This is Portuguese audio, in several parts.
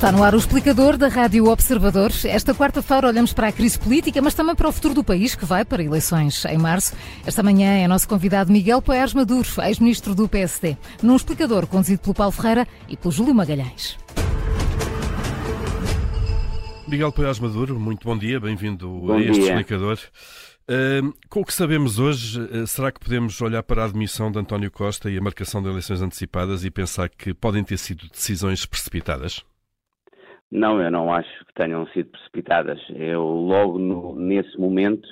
Está no ar o explicador da Rádio Observador. Esta quarta-feira olhamos para a crise política, mas também para o futuro do país, que vai para eleições em março. Esta manhã é nosso convidado Miguel Poiares Maduro, ex-ministro do PSD, num explicador conduzido pelo Paulo Ferreira e pelo Júlio Magalhães. Miguel Poiares Maduro, muito bom dia, bem-vindo a este dia. explicador. Uh, com o que sabemos hoje, uh, será que podemos olhar para a admissão de António Costa e a marcação de eleições antecipadas e pensar que podem ter sido decisões precipitadas? Não, eu não acho que tenham sido precipitadas. Eu, logo no, nesse momento,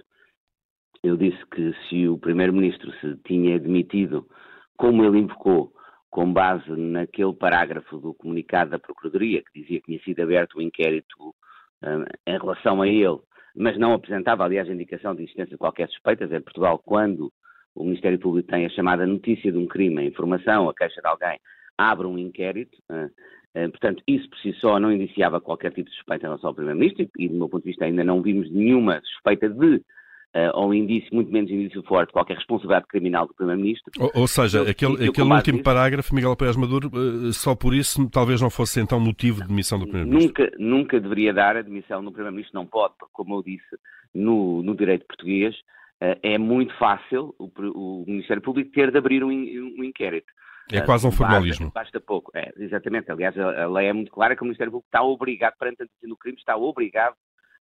eu disse que se o Primeiro-Ministro se tinha admitido, como ele invocou, com base naquele parágrafo do comunicado da Procuradoria, que dizia que tinha sido aberto o um inquérito um, em relação a ele, mas não apresentava, aliás, indicação de existência de qualquer suspeita, em Portugal, quando o Ministério Público tem a chamada notícia de um crime, a informação, a queixa de alguém, abre um inquérito, eh, portanto, isso por si só não indiciava qualquer tipo de suspeita em relação ao Primeiro-Ministro e, do meu ponto de vista, ainda não vimos nenhuma suspeita de Uh, ou indício, muito menos indício forte, qualquer responsabilidade criminal do Primeiro-Ministro. Ou, ou, seja, aquele, aquele último parágrafo, Miguel Pérez Maduro, uh, só por isso talvez não fosse então motivo de demissão do Primeiro-Ministro. Nunca, nunca deveria dar a demissão do Primeiro-Ministro, não pode, porque, como eu disse, no, no direito português, uh, é muito fácil o, o, Ministério Público ter de abrir um, um inquérito. É quase um formalismo. Basta, basta pouco, é, exatamente. Aliás, a, a, lei é muito clara que o Ministério Público está obrigado, perante a do crime, está obrigado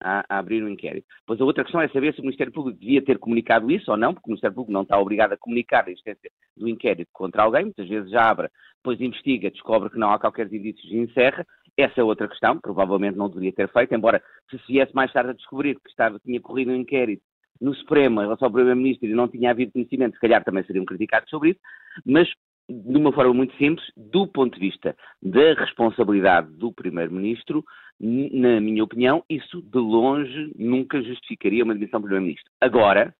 a, a, abrir um inquérito. Pois a outra questão é saber se o Ministério Público devia ter comunicado isso ou não, porque o Ministério Público não está obrigado a comunicar a existência do inquérito contra alguém, muitas vezes já abre, depois investiga, descobre que não há qualquer indícios e encerra. Essa é outra questão, provavelmente não deveria ter feito, embora se viesse mais tarde a descobrir que estava, tinha corrido um inquérito no Supremo em relação ao Primeiro-Ministro e não tinha havido conhecimento, se calhar também seriam criticados sobre isso, mas de uma forma muito simples, do ponto de vista da responsabilidade do Primeiro-Ministro, na minha opinião, isso de longe nunca justificaria uma demissão do Primeiro-Ministro. Agora,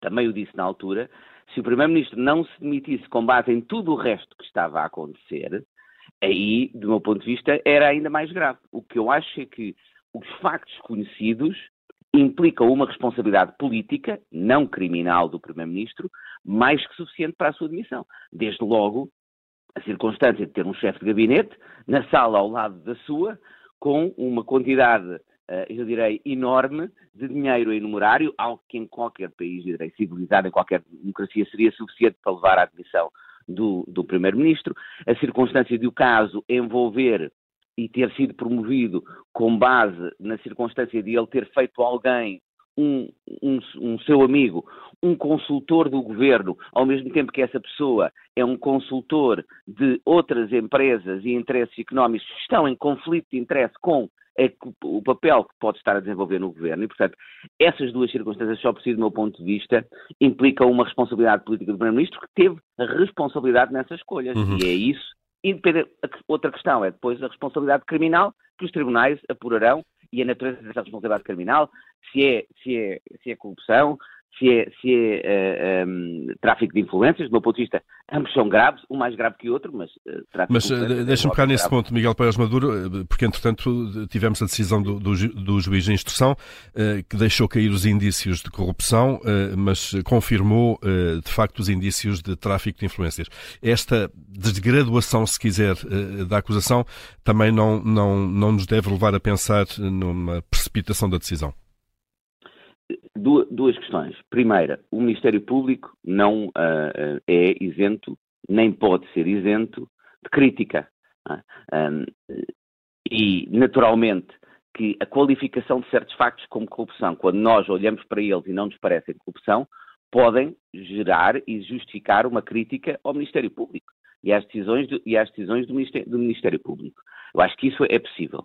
também o disse na altura, se o Primeiro-Ministro não se demitisse com base em tudo o resto que estava a acontecer, aí, do meu ponto de vista, era ainda mais grave. O que eu acho é que os factos conhecidos implica uma responsabilidade política, não criminal, do Primeiro-Ministro, mais que suficiente para a sua demissão. Desde logo, a circunstância de ter um chefe de gabinete na sala ao lado da sua, com uma quantidade, eh, eu direi, enorme de dinheiro em numerário, algo que em qualquer país, eu direi, civilizado, em qualquer democracia, seria suficiente para levar à admissão do, do Primeiro-Ministro. A circunstância de o caso envolver e ter sido promovido com base na circunstância de ele ter feito alguém um, um, um, seu amigo, um consultor do governo, ao mesmo tempo que essa pessoa é um consultor de outras empresas e interesses económicos que estão em conflito de interesse com o papel que pode estar a desenvolver no governo. E, portanto, essas duas circunstâncias, só por si, do meu ponto de vista, implicam uma responsabilidade política do Primeiro-Ministro que teve a responsabilidade nessas escolhas. Uhum. E é isso Outra questão é depois a responsabilidade criminal que os tribunais apurarão e a natureza dessa responsabilidade criminal, se é, se é, se é corrupção, se é, se é uh, eh, um, ehm, tráfico de influências, do meu ponto de vista, ambos são graves, um mais grave que o outro, mas uh, tráfico Mas uh, deixa-me pegar nesse ponto, Miguel Pérez Maduro, porque entretanto tivemos a decisão do, do, do juiz de instrução uh, que deixou cair os indícios de corrupção, mas confirmou de facto os indícios de tráfico de influências. Esta desgraduação, se quiser, da acusação também não, não, não nos deve levar a pensar numa precipitação da decisão duas questões. Primeira, o Ministério Público não uh, é isento, nem pode ser isento de crítica. Uh, um, e, naturalmente, que a qualificação de certos factos como corrupção, quando nós olhamos para eles e não nos parecem corrupção, podem gerar e justificar uma crítica ao Ministério Público e às decisões do, e às decisões do, Ministério, do Ministério Público. Eu acho que isso é possível.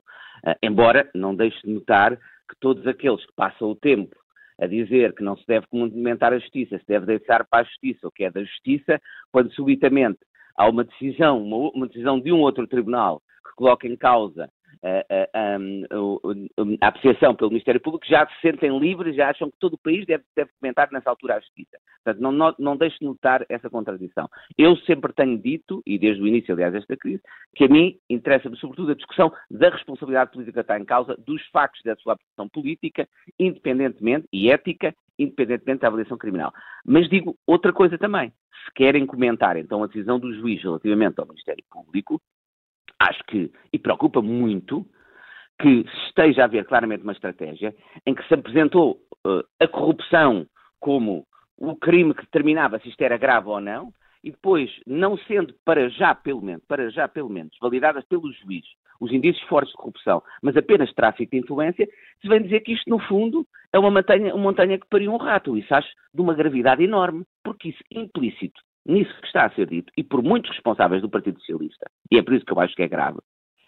Uh, embora não deixe de notar que todos aqueles que passam o tempo a dizer que não se deve complementar a justiça, se deve deixar para a justiça o que é da justiça, quando subitamente há uma decisão, uma, uma decisão de um outro tribunal que coloca em causa a, apreciação pelo Ministério Público, já se sentem livres, já acham que todo o país deve, deve comentar nessa altura a justiça. Portanto, não, não, não deixe de notar essa contradição. Eu sempre tenho dito, e desde o início, aliás, desta crise, que a mim interessa-me sobretudo a discussão da responsabilidade política que está em causa, dos factos da sua aplicação política, independentemente, e ética, independentemente da avaliação criminal. Mas digo outra coisa também. Se querem comentar, então, a decisão do juiz relativamente ao Ministério Público, acho que, e preocupa muito, que esteja a haver claramente uma estratégia em que se apresentou uh, a corrupção como o crime que determinava se isto era grave ou não, e depois, não sendo para já, pelo menos, para já, pelo menos, validadas pelo juiz os indícios fortes de corrupção, mas apenas tráfico de influência, se vem dizer que isto, no fundo, é uma montanha, uma montanha que pariu um rato. Isso acho de uma gravidade enorme, porque isso implícito nisso que está a ser dito, e por muitos responsáveis do Partido Socialista, e é por isso que eu acho que é grave,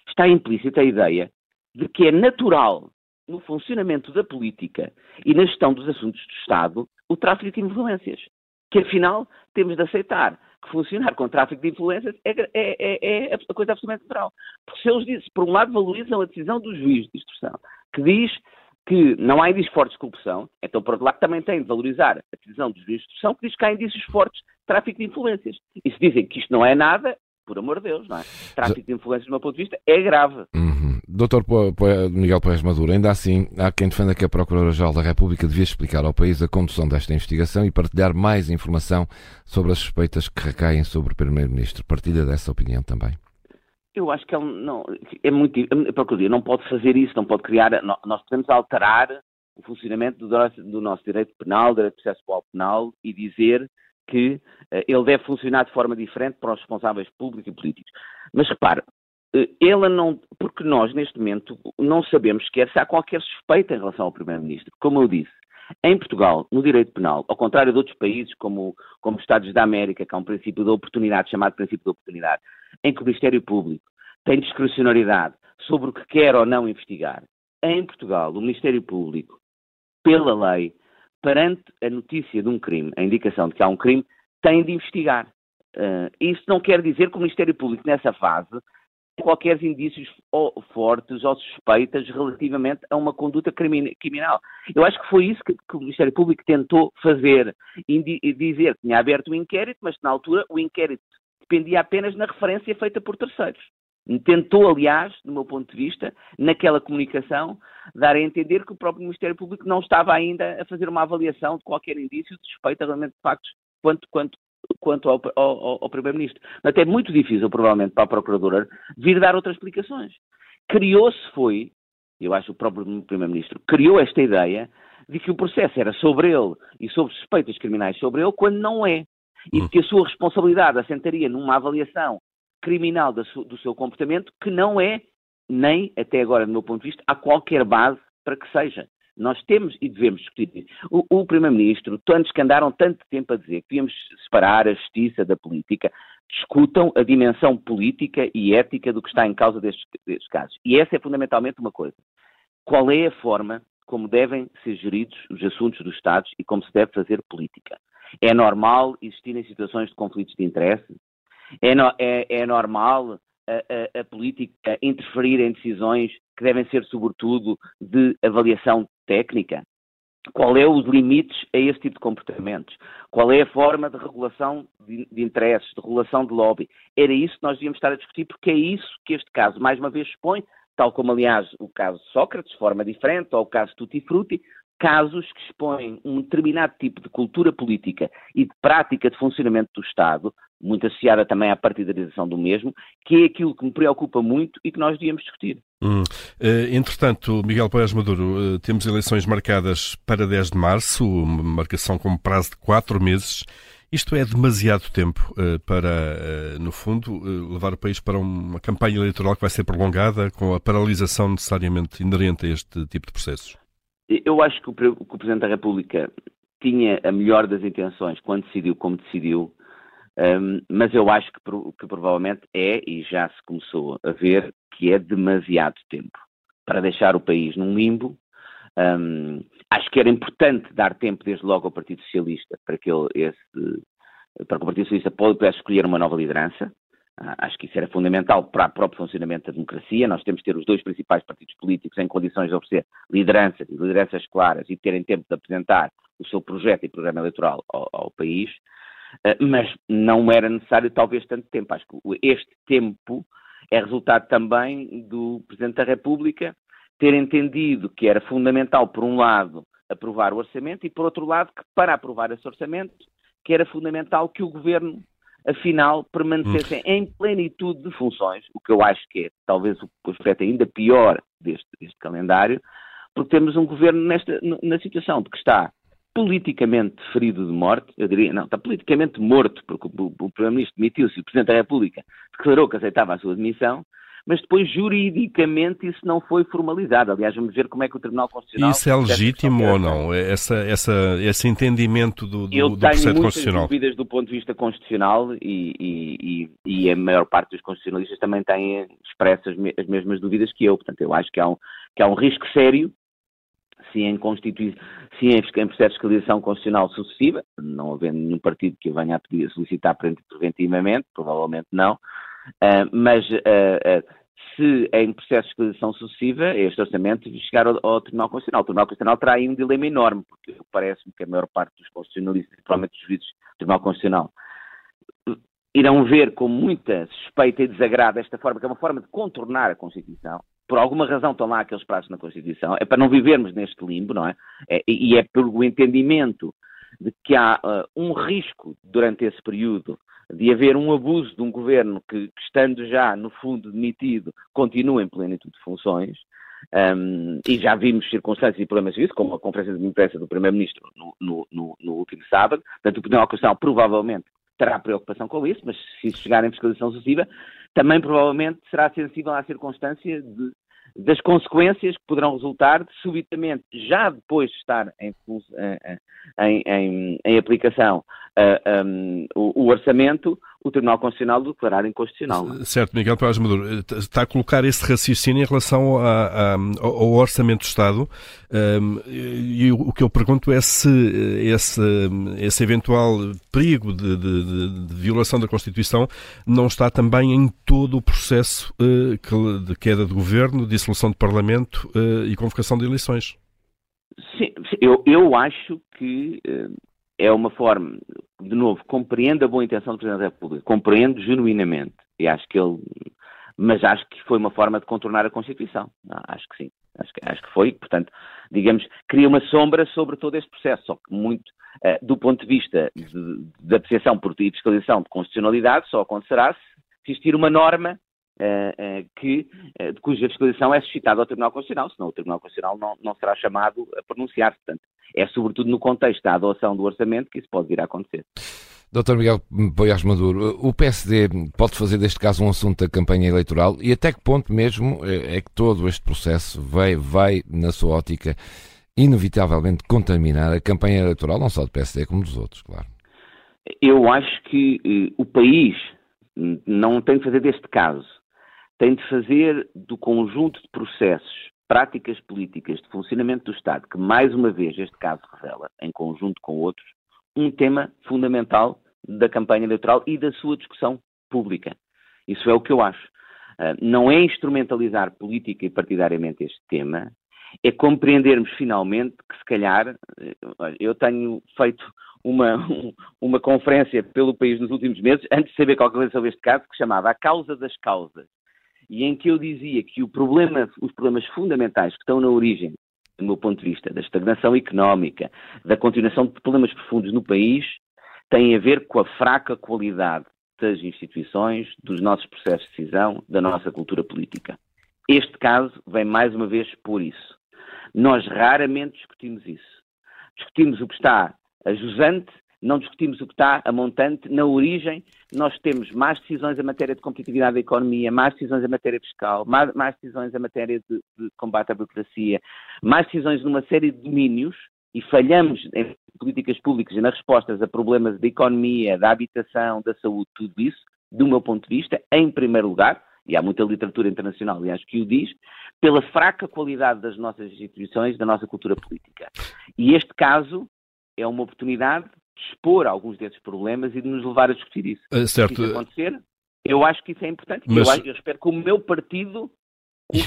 está implícita a ideia de que é natural no funcionamento da política e na gestão dos assuntos do Estado o tráfico de influências. Que afinal temos de aceitar que funcionar com tráfico de influências é, é, é, é a coisa absolutamente natural. Porque se eles dizem, por um lado, valorizam a decisão do juiz de instrução, que diz que não há indícios fortes de corrupção, então, por outro lado, também tem de valorizar a decisão do juiz de instrução, que diz que há indícios fortes tráfico de influências. E se dizem que isto não é nada, por amor de Deus, não é? Tráfico de influências, do meu ponto de vista, é grave. Uhum. Doutor Miguel Pérez Maduro, ainda assim, há quem defenda que a Procuradora-Geral da República devia explicar ao país a condução desta investigação e partilhar mais informação sobre as suspeitas que recaem sobre o Primeiro-Ministro. Partilha dessa opinião também? Eu acho que ele não, é muito. A Procuradoria não pode fazer isso, não pode criar. Nós podemos alterar o funcionamento do nosso, do nosso direito penal, do direito de processo penal e dizer que uh, ele deve funcionar de forma diferente para os responsáveis públicos e políticos. Mas repare, uh, ela não. Porque nós, neste momento, não sabemos sequer se há qualquer suspeita em relação ao Primeiro-Ministro. Como eu disse, em Portugal, no direito penal, ao contrário de outros países, como, como os Estados da América, que há um princípio de oportunidade, chamado princípio de oportunidade, em que o Ministério Público tem discrecionalidade sobre o que quer ou não investigar. Em Portugal, o Ministério Público, pela lei, perante a notícia de um crime, a indicação de que há um crime, tem de investigar. Uh, isso não quer dizer que o Ministério Público, nessa fase, tem qualquer indícios ou fortes ou suspeitas relativamente a uma conduta criminal. Eu acho que foi isso que, que o Ministério Público tentou fazer, e dizer que tinha aberto o inquérito, mas que na altura o inquérito dependia apenas na referência feita por terceiros. Tentou, aliás, do meu ponto de vista, naquela comunicação, dar a entender que o próprio Ministério Público não estava ainda a fazer uma avaliação de qualquer indício de suspeita realmente de factos quanto, quanto, quanto ao, ao, ao Primeiro-Ministro. Até é muito difícil, provavelmente, para a Procuradora vir dar outras explicações. Criou-se, foi, eu acho o próprio Primeiro-Ministro, criou esta ideia de que o processo era sobre ele e sobre suspeitas criminais sobre ele, quando não é. E de hum. que a sua responsabilidade assentaria numa avaliação criminal do seu comportamento que não é, nem até agora, do meu ponto de vista, há qualquer base para que seja. Nós temos e devemos discutir O, o Primeiro-Ministro, tantos que andaram tanto tempo a dizer que devíamos separar a justiça da política, discutam a dimensão política e ética do que está em causa destes, destes casos. E essa é fundamentalmente uma coisa. Qual é a forma como devem ser geridos os assuntos dos Estados e como se deve fazer política? É normal existirem situações de conflitos de interesse? É, no, é, é normal a, a, a, política interferir em decisões que devem ser, sobretudo, de avaliação técnica? Qual é os limites a esse tipo de comportamentos? Qual é a forma de regulação de, de interesses, de regulação de lobby? Era isso que nós devíamos estar a discutir, porque é isso que este caso, mais uma vez, expõe, tal como, aliás, o caso Sócrates, de forma diferente, ou o caso Tutti Frutti, casos que expõem um determinado tipo de cultura política e de prática de funcionamento do Estado muito associada também à partidarização do mesmo, que é aquilo que me preocupa muito e que nós devíamos discutir. Hum. Uh, entretanto, Miguel Pérez Maduro, uh, temos eleições marcadas para 10 de março, uma marcação com prazo de 4 meses. Isto é demasiado tempo uh, para, no fundo, levar o país para uma campanha eleitoral que vai ser prolongada, com a paralisação necessariamente inerente a este tipo de processos? Eu acho que o Presidente da República tinha a melhor das intenções quando decidiu como decidiu, um, mas eu acho que, que, provavelmente é, e já se começou a ver, que é demasiado tempo para deixar o país num limbo. Um, acho que era importante dar tempo desde logo ao Partido Socialista para que, ele, esse, para que o Partido Socialista pudesse escolher uma nova liderança. Uh, acho que isso era fundamental para o próprio funcionamento da democracia. Nós temos que ter os dois principais partidos políticos em condições de oferecer lideranças e lideranças claras e terem tempo de apresentar o seu projeto e programa eleitoral ao, ao país. Eh, mas não era necessário talvez tanto tempo. Acho que este tempo é resultado também do Presidente da República ter entendido que era fundamental, por um lado, aprovar o orçamento e, por outro lado, que para aprovar esse orçamento, que era fundamental que o Governo afinal, permanecessem hum. em plenitude de funções, o que eu acho que é talvez o aspecto ainda pior deste, deste calendário, porque temos um governo nesta, na situação de que está politicamente ferido de morte, eu diria, não, está politicamente morto, porque o, o Primeiro-Ministro demitiu-se e o Presidente da República declarou que aceitava a sua demissão, mas depois juridicamente isso não foi formalizado. Aliás, vamos ver como é que o Tribunal Constitucional. Isso é legítimo ou não? Essa, essa, esse entendimento do, do, do processo constitucional? Eu tenho dúvidas do ponto de vista constitucional e, e, e, a maior parte dos constitucionalistas também têm expresso as, as mesmas dúvidas que eu. Portanto, eu acho que há um, que há um risco sério se em, Constitui se em, em processo de fiscalização constitucional sucessiva, não havendo nenhum partido que venha a pedir, solicitar preventivamente, provavelmente não, uh, mas uh, se em processo de fiscalização sucessiva este orçamento chegar ao, ao, Tribunal Constitucional. O Tribunal Constitucional terá aí um dilema enorme, porque parece-me que a maior parte dos constitucionalistas, provavelmente dos juízes do Tribunal Constitucional, irão ver com muita suspeita e desagrado esta forma, que é uma forma de contornar a Constituição, por alguma razão estão lá aqueles prazos na Constituição, é para não vivermos neste limbo, não é? é e é pelo entendimento de que há uh, um risco durante esse período de haver um abuso de um governo que, que estando já, no fundo, demitido, continua em plenitude de funções, um, e já vimos circunstâncias e problemas disso, como a conferência de imprensa do Primeiro-Ministro no, no, no, no, último sábado. Portanto, o Tribunal Constitucional provavelmente terá preocupação com isso, mas se isso chegar em fiscalização sucessiva, também provavelmente será sensível à circunstância de das consequências que poderão resultar de subitamente, já depois de estar em, em, em, em aplicação uh, um, o, o, orçamento, o Tribunal Constitucional declarar inconstitucional. Certo, Miguel Paz Maduro, está a colocar esse raciocínio em relação a, a, ao Orçamento do Estado um, e o que eu pergunto é se esse, esse eventual perigo de, de, de, violação da Constituição não está também em todo o processo uh, de queda de governo, dissolução de Parlamento e convocação de eleições. Sim, eu, eu acho que é uma forma, de novo, compreendo a boa intenção do Presidente da República, compreendo genuinamente, e acho que ele, mas acho que foi uma forma de contornar a Constituição. acho que sim, acho que, acho que foi, portanto, digamos, cria uma sombra sobre todo este processo, só que muito, uh, do ponto de vista de apreciação e fiscalização de constitucionalidade, só acontecerá se existir uma norma que, uh, de cuja fiscalização é suscitada ao Tribunal Constitucional, senão o Tribunal Constitucional não, não será chamado a pronunciar-se. Portanto, é sobretudo no contexto da adoção do orçamento que isso pode vir a acontecer. Dr. Miguel Poiás Maduro, o PSD pode fazer deste caso um assunto da campanha eleitoral e até que ponto mesmo é que todo este processo vai, vai na sua ótica, inevitavelmente contaminar a campanha eleitoral, não só do PSD como dos outros, claro? Eu acho que eh, o país não tem de fazer deste caso, tem de fazer do conjunto de processos práticas políticas de funcionamento do Estado, que mais uma vez este caso revela, em conjunto com outros, um tema fundamental da campanha eleitoral e da sua discussão pública. Isso é o que eu acho. Uh, não é instrumentalizar política e partidariamente este tema, é compreendermos finalmente que, se calhar, eh, eu tenho feito uma, uma conferência pelo país nos últimos meses, antes de saber qualquer coisa sobre este caso, que chamava A Causa das Causas e em que eu dizia que problema, os problemas fundamentais que estão na origem, do meu ponto de vista, da estagnação económica, da continuação de problemas profundos no país, têm a ver com a fraca qualidade das instituições, dos nossos processos de decisão, da nossa cultura política. Este caso vem mais uma vez por isso. Nós raramente discutimos isso. Discutimos o que está a jusante não discutimos o que está a montante. Na origem, nós temos mais decisões em matéria de competitividade da economia, mais decisões em matéria fiscal, mais, mais decisões em matéria de, de, combate à burocracia, mais decisões numa série de domínios e falhamos em políticas públicas e nas respostas a problemas da economia, da habitação, da saúde, tudo isso, do meu ponto de vista, em primeiro lugar, e há muita literatura internacional, aliás, que o diz, pela fraca qualidade das nossas instituições, da nossa cultura política. E este caso é uma oportunidade expor alguns desses problemas e de nos levar a discutir isso. Uh, certo. Se isso acontecer, eu acho que isso é importante. Mas... Eu, eu, espero que o meu partido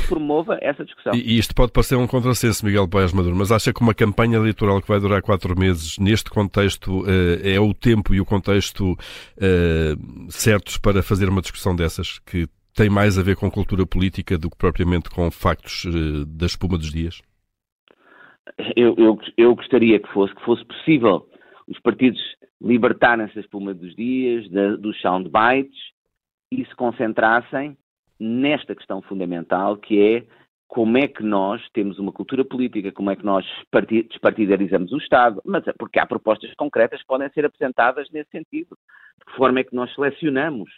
promova essa discussão. E, isto pode parecer um contrassenso, Miguel Paes Maduro, mas acha que uma campanha eleitoral que vai durar quatro meses, neste contexto, uh, é o tempo e o contexto uh, certos para fazer uma discussão dessas, que tem mais a ver com cultura política do que propriamente com factos da espuma dos dias? Eu, eu, eu gostaria que fosse, que fosse possível os partidos libertarem-se da espuma dos dias, da, dos soundbites e se concentrassem nesta questão fundamental que é como é que nós temos uma cultura política, como é que nós despartidarizamos o Estado, mas é porque há propostas concretas que podem ser apresentadas nesse sentido. De que forma é que nós selecionamos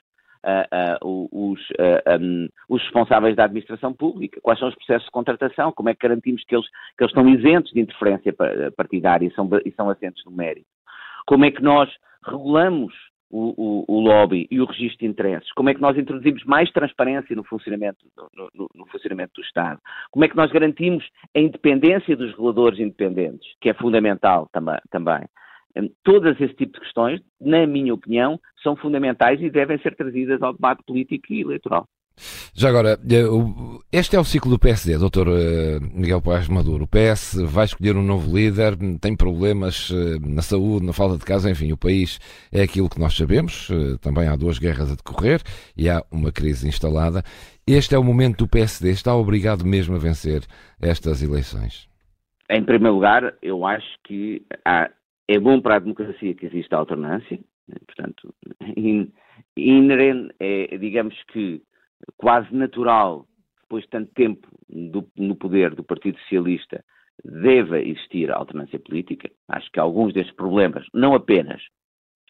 uh, uh, os, uh, um, os, responsáveis da administração pública, quais são os processos de contratação, como é que garantimos que eles, que eles estão isentos de interferência partidária e são, e são assentes no mérito. Como é que nós regulamos o, o, o, lobby e o registro de interesses? Como é que nós introduzimos mais transparência no funcionamento, no, no, no, funcionamento do Estado? Como é que nós garantimos a independência dos reguladores independentes, que é fundamental também? também? Hum, todas esse tipo de questões, na minha opinião, são fundamentais e devem ser trazidas ao debate político e eleitoral. Já agora, eh, este é o ciclo do PSD, doutor eh, Miguel Paes Maduro. O PS vai escolher um novo líder, tem problemas eh, na saúde, na falta de casa, enfim, o país é aquilo que nós sabemos. Também há duas guerras a decorrer e há uma crise instalada. Este é o momento do PSD, está obrigado mesmo a vencer estas eleições? Em primeiro lugar, eu acho que há, é bom para a democracia que exista alternância, portanto, inerente, é, digamos que quase natural, depois de tanto tempo do, no poder do Partido Socialista, deva existir alternância política. Acho que alguns destes problemas, não apenas,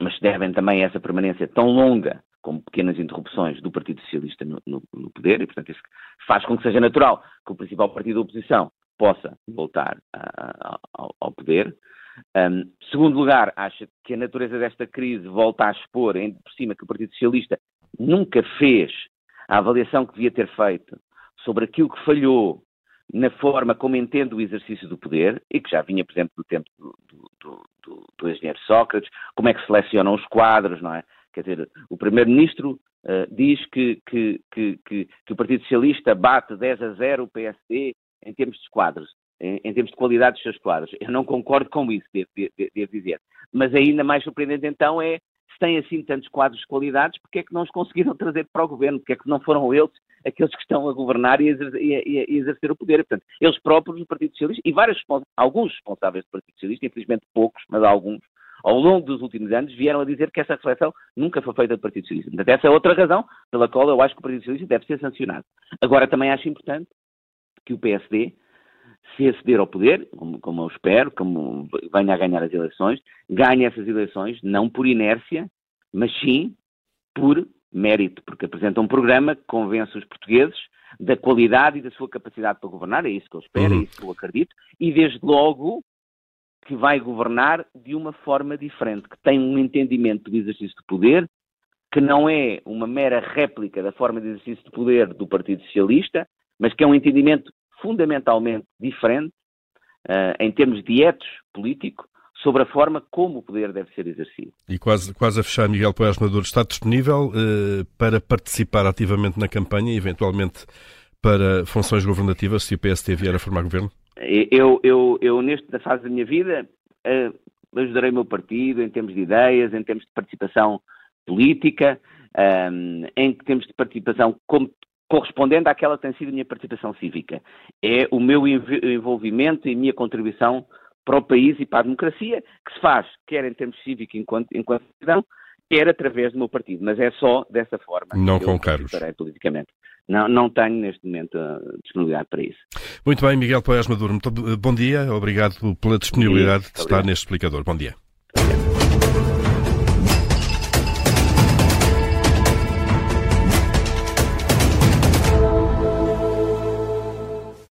mas devem também a essa permanência tão longa como pequenas interrupções do Partido Socialista no, no, no, poder, e portanto isso faz com que seja natural que o principal partido da oposição possa voltar a, a, ao, ao, poder. Um, segundo lugar, acho que a natureza desta crise volta a expor, ainda por cima, que o Partido Socialista nunca fez a avaliação que devia ter feito sobre aquilo que falhou na forma como entende o exercício do poder, e que já vinha, por exemplo, do tempo do, do, do, do engenheiro Sócrates, como é que selecionam os quadros, não é? Quer dizer, o Primeiro-Ministro uh, diz que, que, que, que, o Partido Socialista bate 10 a 0 o PSD em termos de quadros, em, em termos de qualidade dos seus quadros. Eu não concordo com isso, devo, devo, devo dizer. Mas ainda mais surpreendente então é se têm assim tantos quadros de qualidades, porque é que não os conseguiram trazer para o governo? Porque é que não foram eles aqueles que estão a governar e a exercer, e a, e a exercer o poder? Portanto, eles próprios do Partido Socialista e vários, alguns responsáveis do Partido Socialista, infelizmente poucos, mas alguns, ao longo dos últimos anos, vieram a dizer que essa reflexão nunca foi feita do Partido Socialista. Portanto, essa é outra razão pela qual eu acho que o Partido Socialista deve ser sancionado. Agora, também acho importante que o PSD se aceder ao poder, como, como, eu espero, como venha a ganhar as eleições, ganhe essas eleições não por inércia, mas sim por mérito, porque apresenta um programa que convence os portugueses da qualidade e da sua capacidade para governar, é isso que eu espero, é uhum. é isso que eu acredito, e desde logo que vai governar de uma forma diferente, que tem um entendimento do exercício de poder que não é uma mera réplica da forma de exercício de poder do Partido Socialista, mas que é um entendimento fundamentalmente diferente, uh, em termos de etos político, sobre a forma como o poder deve ser exercido. E quase, quase a fechar, Miguel Poés Maduro, está disponível uh, para participar ativamente na campanha e, eventualmente, para funções governativas, se o PST vier a formar governo? Eu, eu, eu nesta fase da minha vida, uh, ajudarei o meu partido em termos de ideias, em termos de participação política, um, em termos de participação como correspondendo àquela que tem sido a minha participação cívica. É o meu envolvimento e a minha contribuição para o país e para a democracia, que se faz quer em termos cívicos enquanto, enquanto cidadão, quer através do meu partido. Mas é só dessa forma não que com eu Carlos. politicamente. Não, não tenho neste momento disponibilidade para isso. Muito bem, Miguel Poiás Maduro, muito bom dia, obrigado pela disponibilidade de estar neste explicador. Bom dia.